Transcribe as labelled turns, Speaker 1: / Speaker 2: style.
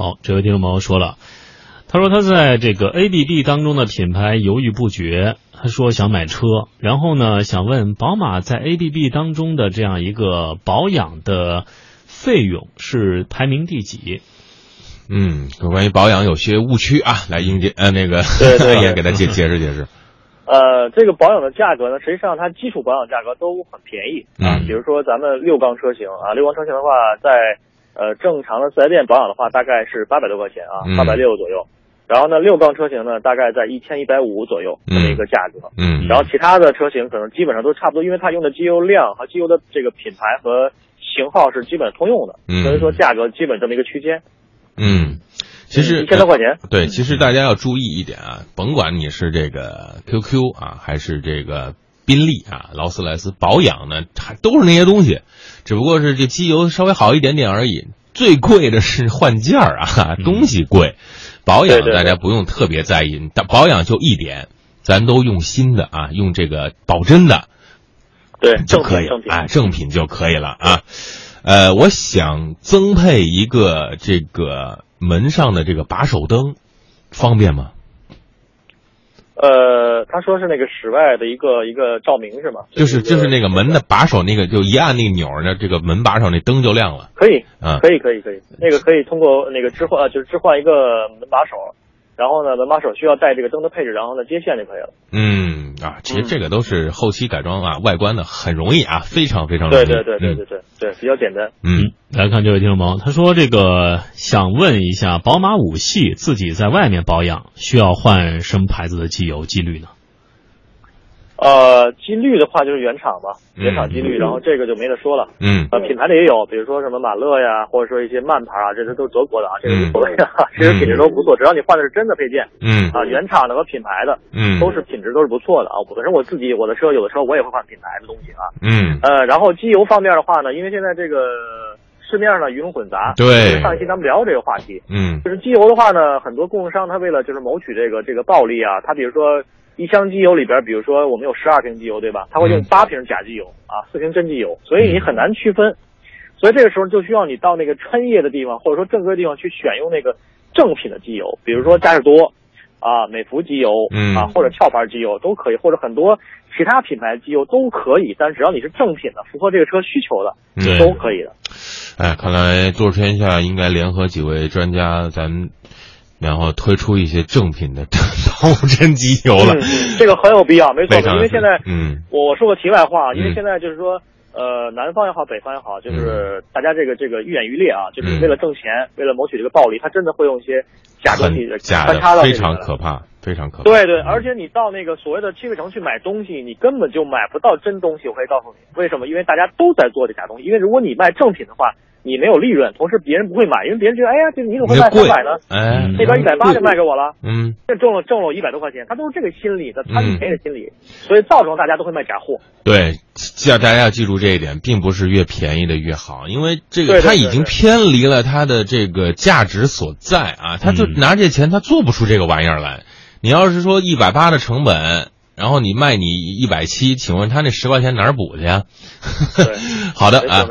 Speaker 1: 好，这位听众朋友说了，他说他在这个 ABB 当中的品牌犹豫不决，他说想买车，然后呢想问宝马在 ABB 当中的这样一个保养的费用是排名第几？
Speaker 2: 嗯，关于保养有些误区啊，来英姐呃那个
Speaker 3: 对对对
Speaker 2: 也 给他解解释解释。
Speaker 3: 呃，这个保养的价格呢，实际上它基础保养价格都很便宜啊。
Speaker 2: 嗯
Speaker 3: 比如说咱们六缸车型啊，六缸车型的话，在呃正常的四 S 店保养的话，大概是八百多块钱啊
Speaker 2: 嗯，
Speaker 3: 八百六左右。然后呢，六缸车型呢，大概在一千一百五左右这么一个价格。
Speaker 2: 嗯
Speaker 3: 然后其他的车型可能基本上都差不多，因为它用的机油量和机油的这个品牌和型号是基本通用的，
Speaker 2: 嗯
Speaker 3: 所以说价格基本这么一个区间，
Speaker 2: 嗯，其实
Speaker 3: 一千多块钱。
Speaker 2: 对，其实大家要注意一点啊，甭管你是这个 QQ 啊，还是这个宾利啊、劳斯莱斯，保养呢，还都是那些东西，只不过是这机油稍微好一点点而已。最贵的是换件儿啊，东西贵，保养大家不用特别在意，但保养就一点，咱都用新的啊，用这个保真的
Speaker 3: 对，
Speaker 2: 就可以
Speaker 3: 品正品。
Speaker 2: 啊，正品就可以了啊。呃，我想增配一个这个门上的这个把手灯，方便吗？
Speaker 3: 呃，他说是那个室外的一个一个照明是吗？
Speaker 2: 就是就是那个门的
Speaker 3: 的，
Speaker 2: 把手，那个就一按那个钮儿呢，这个门把手那灯就亮了。
Speaker 3: 可以，
Speaker 2: 啊
Speaker 3: 可以，可以，可以，那个可以通过那个置换，呃就是置换一个门把手，然后呢，门把手需要带这个灯的配置，然后呢接线就可以了。
Speaker 2: 嗯啊，其实这个都是后期改装啊，外观的很容易啊，非常非常容易。
Speaker 3: 对对对对对对对，比较简单。
Speaker 2: 嗯，
Speaker 1: 来看这位听众朋友，他说这个想问一下，宝马五系自己在外面保养需要换什么牌子的机油机滤呢？
Speaker 3: 呃，机滤的话就是原厂吧，
Speaker 2: 嗯。
Speaker 3: 原厂机滤，然后这个就没得说了。
Speaker 2: 嗯。
Speaker 3: 呃，品牌的也有，比如说什么马勒呀，或者说一些慢牌啊，这些都是德国的啊，这个无所谓啊，其实品质都不错，只要你换的是真的配件
Speaker 2: 嗯。
Speaker 3: 啊，原厂的和品牌的
Speaker 2: 嗯，
Speaker 3: 都是品质都是不错的啊。本身我自己我的车有的时候我也会换品牌的东西啊。
Speaker 2: 嗯。
Speaker 3: 呃，然后机油方面的话呢，因为现在这个市面上呢鱼龙混杂，
Speaker 2: 对
Speaker 3: 上一期咱们聊这个话题，
Speaker 2: 嗯。
Speaker 3: 就是机油的话呢，很多供应商他为了就是谋取这个这个暴利啊，他比如说一箱机油里边，比如说我们有十二瓶机油对吧？他会用
Speaker 2: 嗯。
Speaker 3: 八瓶假机油啊，四瓶真机油，所以你很难区分。所以这个时候就需要你到那个专业的地方，或者说正规的地方去选用那个正品的机油，比如说嘉实多啊、美孚机油
Speaker 2: 嗯
Speaker 3: 啊，或者壳牌机油都可以，或者很多其他品牌机油都可以，但只要你是正品的，符合这个车需求的，
Speaker 2: 对
Speaker 3: 都可以的。
Speaker 2: 哎，看来做天下应该联合几位专家，咱们然后推出一些正品的保 真机油了。
Speaker 3: 嗯，这个很有必要，没错因为现在
Speaker 2: 嗯
Speaker 3: 我我说个题外话，因为
Speaker 2: 嗯
Speaker 3: 现在就是说，呃，南方也好，北方也好，就是大家这个这个愈演愈烈啊，就是
Speaker 2: 嗯
Speaker 3: 为了挣钱，为了谋取这个暴利，他真的会用一些假东西
Speaker 2: 很假
Speaker 3: 穿插
Speaker 2: 的，非常可怕，非常可怕。
Speaker 3: 对对，
Speaker 2: 嗯
Speaker 3: 而且你到那个所谓的汽配城去买东西，你根本就买不到真东西。我可以告诉你，为什么？因为大家都在做这假东西。因为如果你卖正品的话，你没有利润，同时别人不会买，因为别人觉得，哎呀，这你怎么会卖
Speaker 2: 你贵
Speaker 3: 三百呢？
Speaker 2: 哎，
Speaker 1: 嗯
Speaker 3: 那边一百八就卖给我了。
Speaker 2: 嗯
Speaker 3: 这挣了挣了我一百多块钱，他都是这个心理的，他
Speaker 2: 嗯
Speaker 3: 是便宜的心理，所以造成大家都会卖假货。
Speaker 2: 对，叫大家要记住这一点，并不是越便宜的越好，因为这个
Speaker 3: 对对
Speaker 2: 它已经偏离了他的这个价值所在啊，他就
Speaker 1: 嗯
Speaker 2: 拿这钱他做不出这个玩意儿来。你要是说一百八的成本，然后你卖你一百七，请问他那十块钱哪儿补去 呀？好的啊。